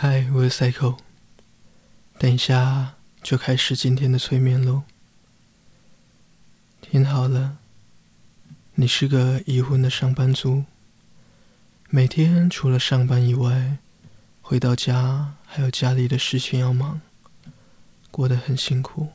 嗨，我是 Psycho，等一下就开始今天的催眠喽。听好了，你是个已婚的上班族，每天除了上班以外，回到家还有家里的事情要忙，过得很辛苦。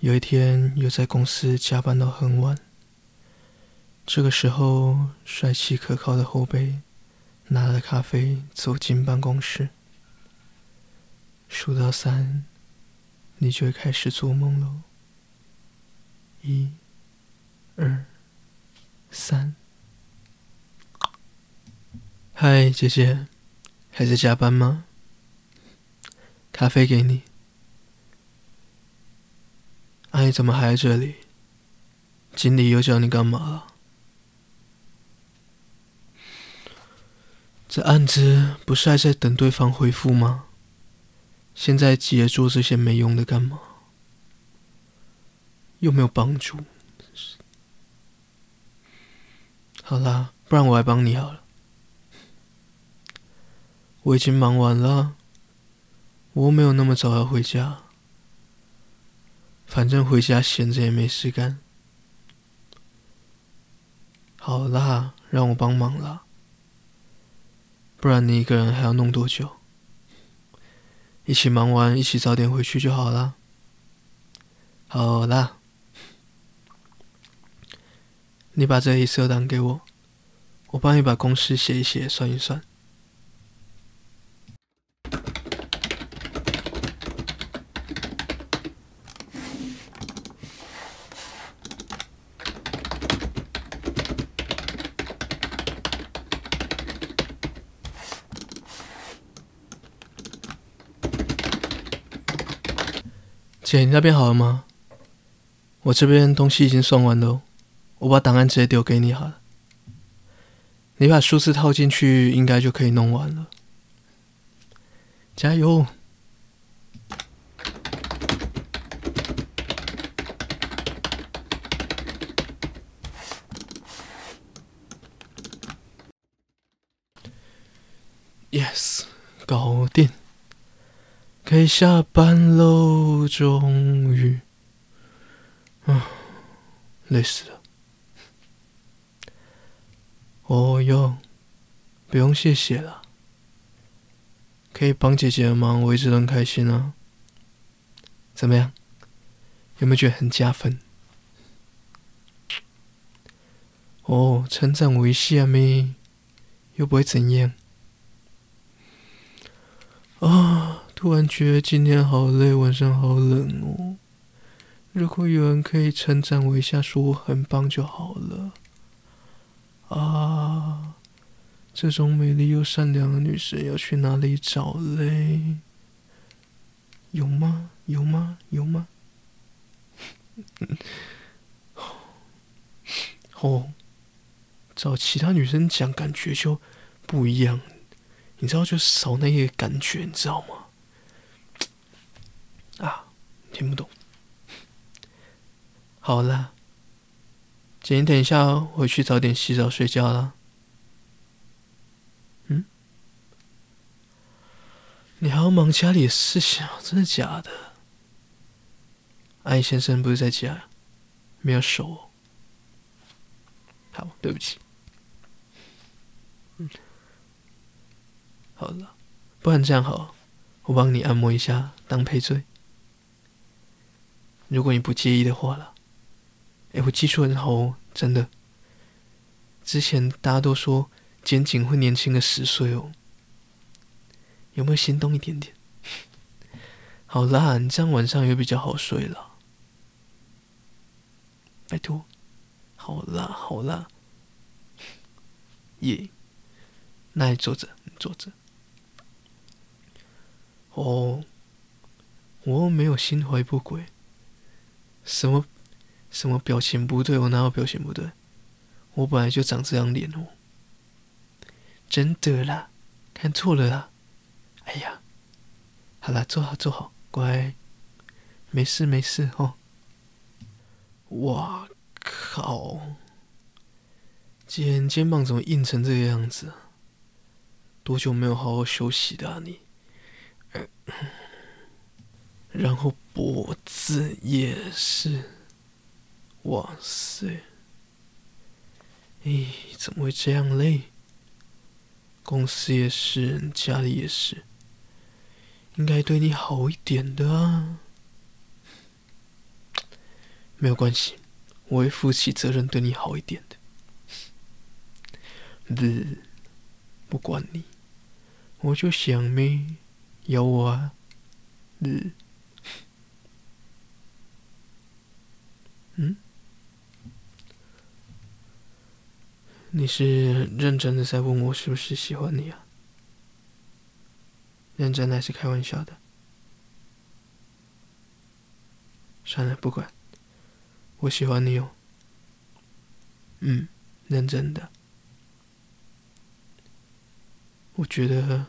有一天又在公司加班到很晚，这个时候帅气可靠的后辈。拿了咖啡走进办公室，数到三，你就会开始做梦喽。一、二、三。嗨，姐姐，还在加班吗？咖啡给你。阿姨怎么还在这里？经理又叫你干嘛了？这案子不是还在等对方回复吗？现在急着做这些没用的干嘛？又没有帮助。好啦，不然我来帮你好了。我已经忙完了，我又没有那么早要回家。反正回家闲着也没事干。好啦，让我帮忙啦。不然你一个人还要弄多久？一起忙完，一起早点回去就好了。好啦，你把这 Excel 档给我，我帮你把公式写一写，算一算。姐，你那边好了吗？我这边东西已经算完了，我把档案直接丢给你好了。你把数字套进去，应该就可以弄完了。加油可以下班喽，终于，啊，累死了。哦哟，不用谢谢了，可以帮姐姐的忙，我一直都很开心啊。怎么样？有没有觉得很加分？哦，称赞我一下咩？又不会怎样。啊。突然觉得今天好累，晚上好冷哦。如果有人可以称赞我一下，说我很棒就好了。啊，这种美丽又善良的女生要去哪里找嘞？有吗？有吗？有吗？哦，找其他女生讲感觉就不一样，你知道，就少那个感觉，你知道吗？啊，听不懂。好啦，姐，你等一下回去早点洗澡睡觉啦。嗯？你还要忙家里的事情啊，真的假的？阿姨先生不是在家，没有手哦。好，对不起。嗯，好了，不然这样好，我帮你按摩一下当赔罪。如果你不介意的话了，哎，我技术很好哦，真的。之前大家都说肩颈会年轻个十岁哦，有没有心动一点点？好啦，你这样晚上也比较好睡了。拜托，好啦好啦，耶，那你坐着，你坐着。哦，我没有心怀不轨。什么什么表情不对？我哪有表情不对？我本来就长这样脸哦。真的啦，看错了啦。哎呀，好啦，坐好坐好，乖，没事没事哦。哇靠！肩肩膀怎么硬成这个样子？多久没有好好休息的啊你？然后脖子也是，哇塞！咦，怎么会这样嘞？公司也是，家里也是，应该对你好一点的啊。没有关系，我会负起责任对你好一点的。不，不管你，我就想没，咬我啊！不，嗯？你是认真的在问我是不是喜欢你啊？认真的还是开玩笑的？算了，不管。我喜欢你哦。嗯，认真的。我觉得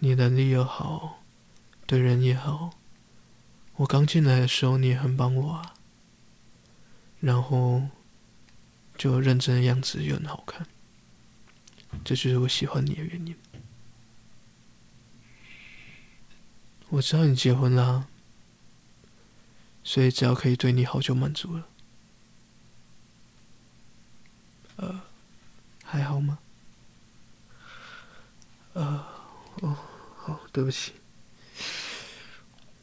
你能力又好，对人也好。我刚进来的时候你也很帮我啊。然后就认真的样子又很好看，这就是我喜欢你的原因。我知道你结婚啦，所以只要可以对你好就满足了。呃，还好吗？呃，哦，好，对不起，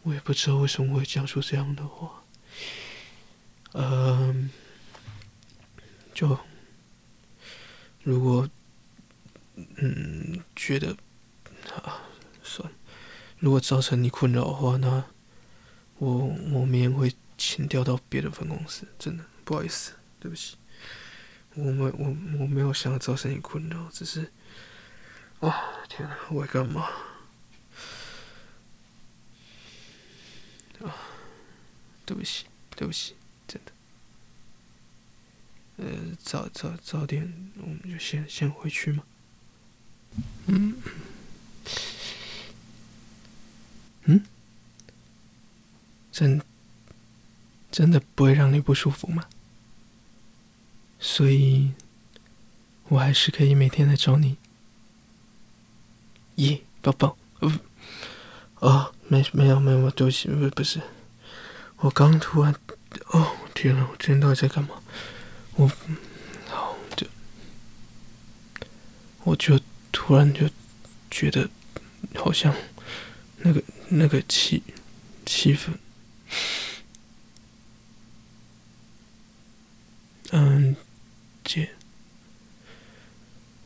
我也不知道为什么会讲出这样的话。呃，就如果嗯觉得啊，算了，如果造成你困扰的话，那我我明天会请调到别的分公司，真的不好意思，对不起。我没我我没有想要造成你困扰，只是，啊天哪，我在干嘛？啊，对不起，对不起，真的。呃，早早早点，我们就先先回去嘛。嗯嗯，真真的不会让你不舒服吗？所以，我还是可以每天来找你。耶，宝宝，呃，哦，没没有没有，对不起，不不是，我刚突然，哦天呐，我今天到底在干嘛？我，好就，我就突然就觉得，好像那个那个气气氛，嗯。姐，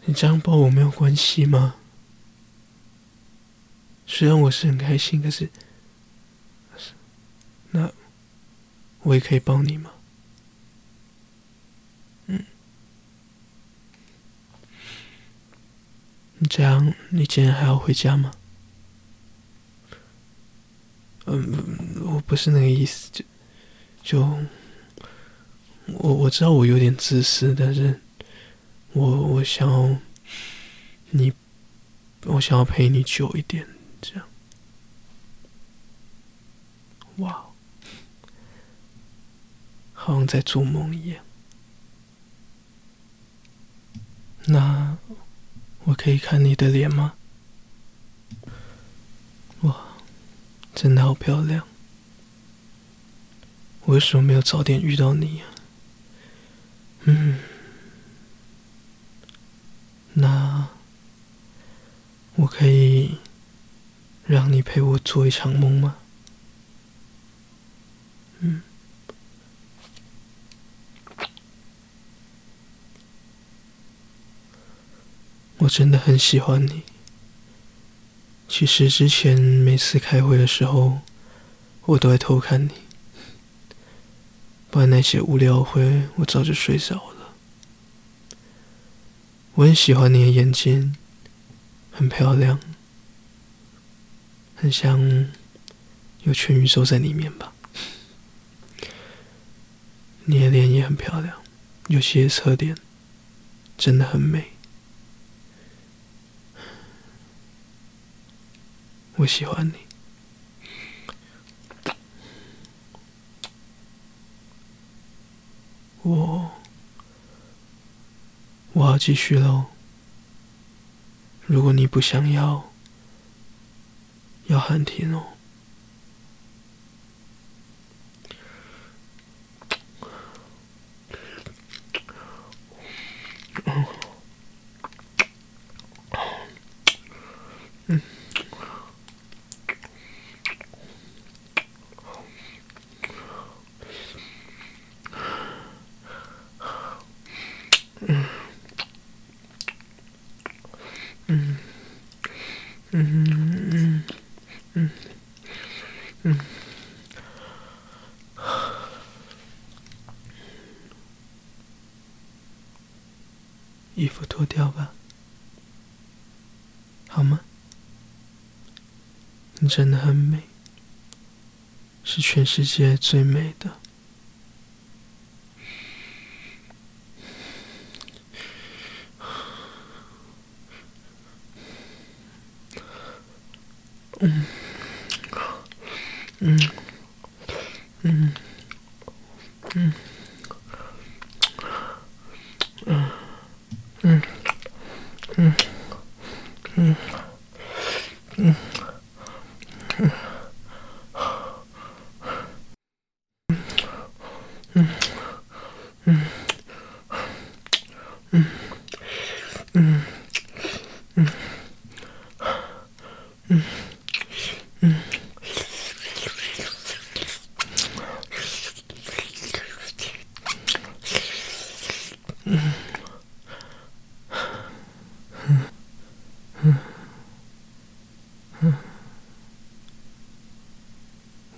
你这样抱我没有关系吗？虽然我是很开心，可是，那我也可以抱你吗？嗯，你这样，你今天还要回家吗？嗯，我不是那个意思，就就。我我知道我有点自私，但是我我想要你，我想要陪你久一点，这样。哇，好像在做梦一样。那我可以看你的脸吗？哇，真的好漂亮！我为什么没有早点遇到你呀？嗯，那我可以让你陪我做一场梦吗？嗯，我真的很喜欢你。其实之前每次开会的时候，我都在偷看你。不然那些无聊会，我早就睡着了。我很喜欢你的眼睛，很漂亮，很像有全宇宙在里面吧。你的脸也很漂亮，有些侧脸真的很美。我喜欢你。我我要继续喽。如果你不想要，要喊停哦。衣服脱掉吧，好吗？你真的很美，是全世界最美的。嗯，嗯，嗯，嗯。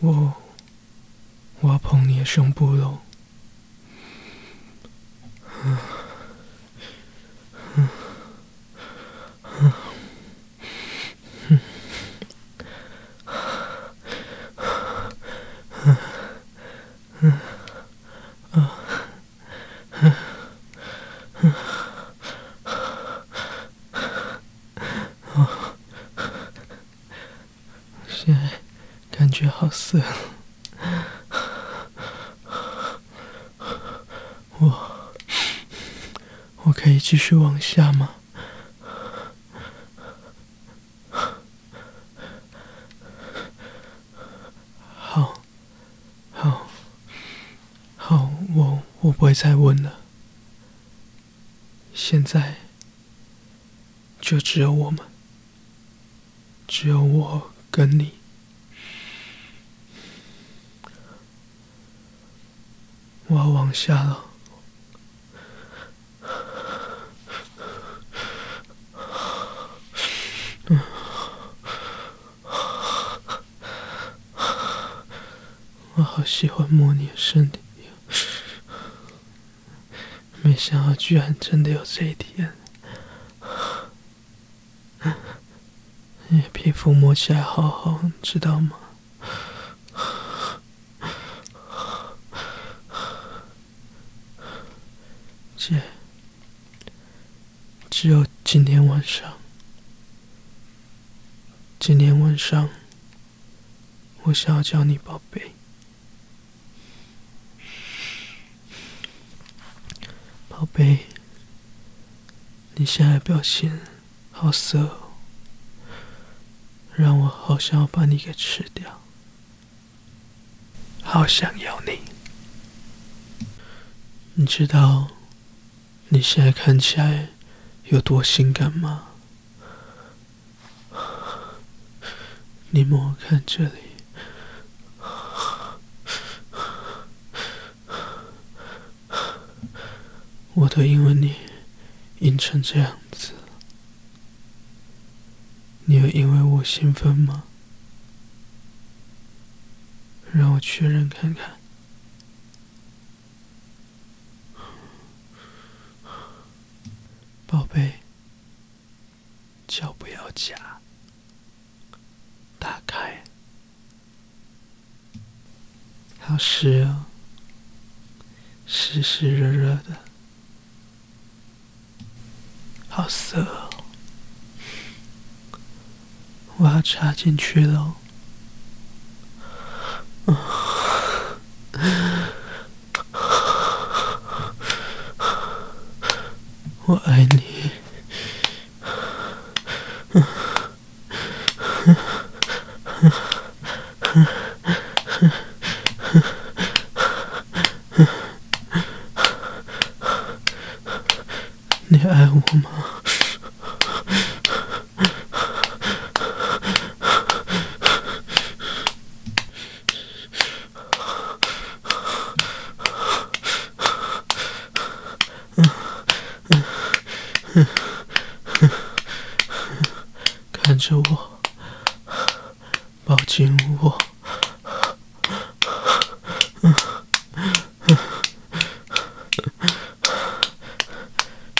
我，我要碰你的胸部喽。现在感觉好色，我我可以继续往下吗？好，好，好，我我不会再问了。现在就只有我们，只有我。跟你，我要往下了。嗯，我好喜欢摸你的身体，没想到居然真的有这一天。你皮肤摸起来好好，你知道吗？姐，只有今天晚上，今天晚上，我想要叫你宝贝，宝贝，你现在表情好色哦。让我好想要把你给吃掉，好想要你。你知道你现在看起来有多性感吗？你摸摸看这里，我都因为你硬成这样子。你有因为我兴奋吗？让我确认看看，宝贝，脚不要夹，打开，好湿哦，湿湿热热的，好涩。我要插进去了，我爱你，你爱我吗？看着我，抱紧我。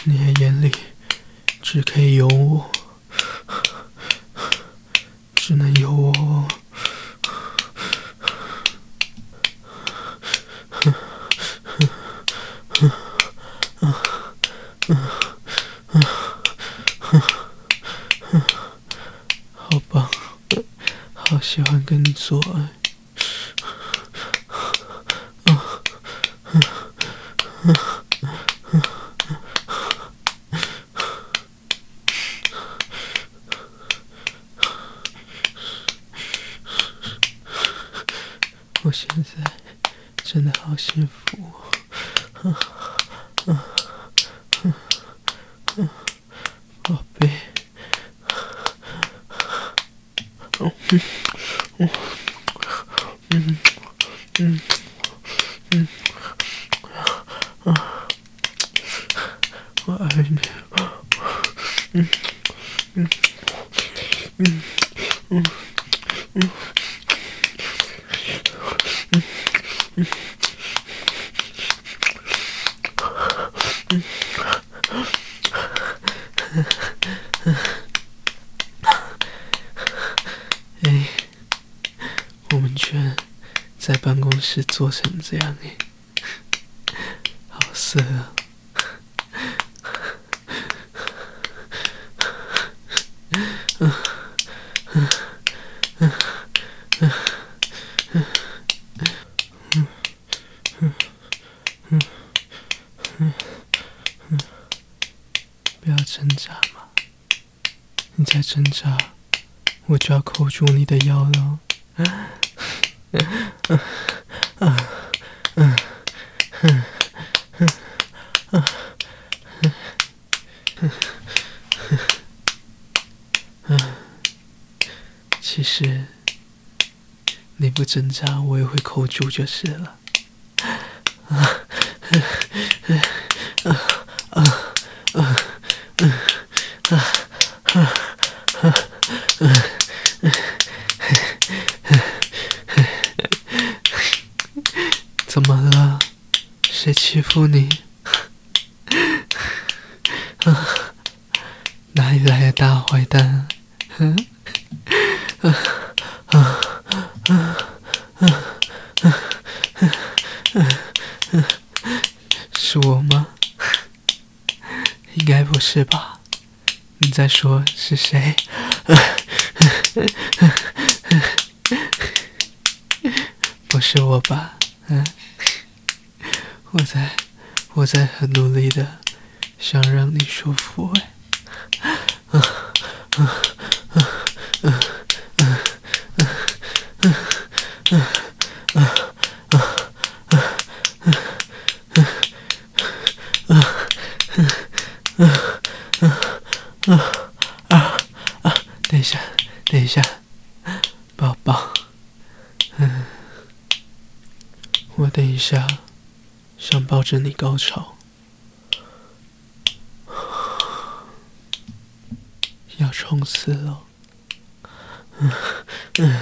你的眼里只可以有我，只能有我。好棒，好喜欢跟你做爱。我现在真的好幸福，宝贝。嗯。嗯。嗯。嗯。嗯啊！我爱你。嗯嗯嗯嗯嗯。嗯，哎，我们居然在办公室做成这样哎，好色啊！嗯嗯嗯嗯。不要挣扎嘛！你再挣扎，我就要扣住你的腰了。嗯嗯嗯嗯嗯嗯嗯，其实你不挣扎，我也会扣住就是了。啊啊啊啊！嗯，啊，啊，啊，嗯，怎么了？谁欺负你？啊，哪里来的大坏蛋？嗯，啊，啊，啊，啊，啊，啊，是我吗？应该不是吧？你在说是谁？不是我吧？嗯，我在，我在很努力的想让你舒服哎。啊啊啊！等一下，等一下，宝宝，嗯，我等一下想抱着你高潮，要冲刺了，嗯嗯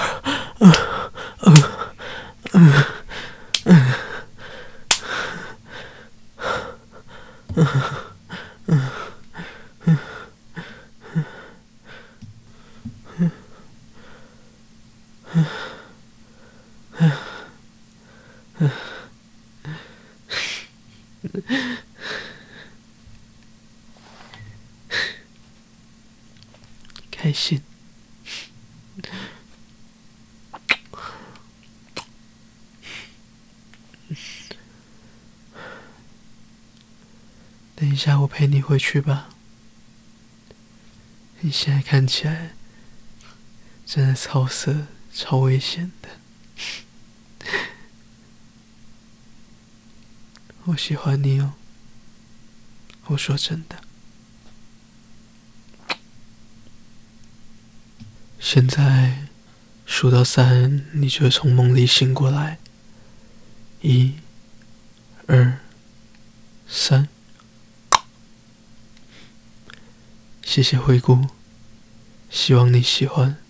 等一下，我陪你回去吧。你现在看起来真的超色、超危险的。我喜欢你哦，我说真的。现在数到三，你就会从梦里醒过来。一、二、三。谢谢惠顾，希望你喜欢。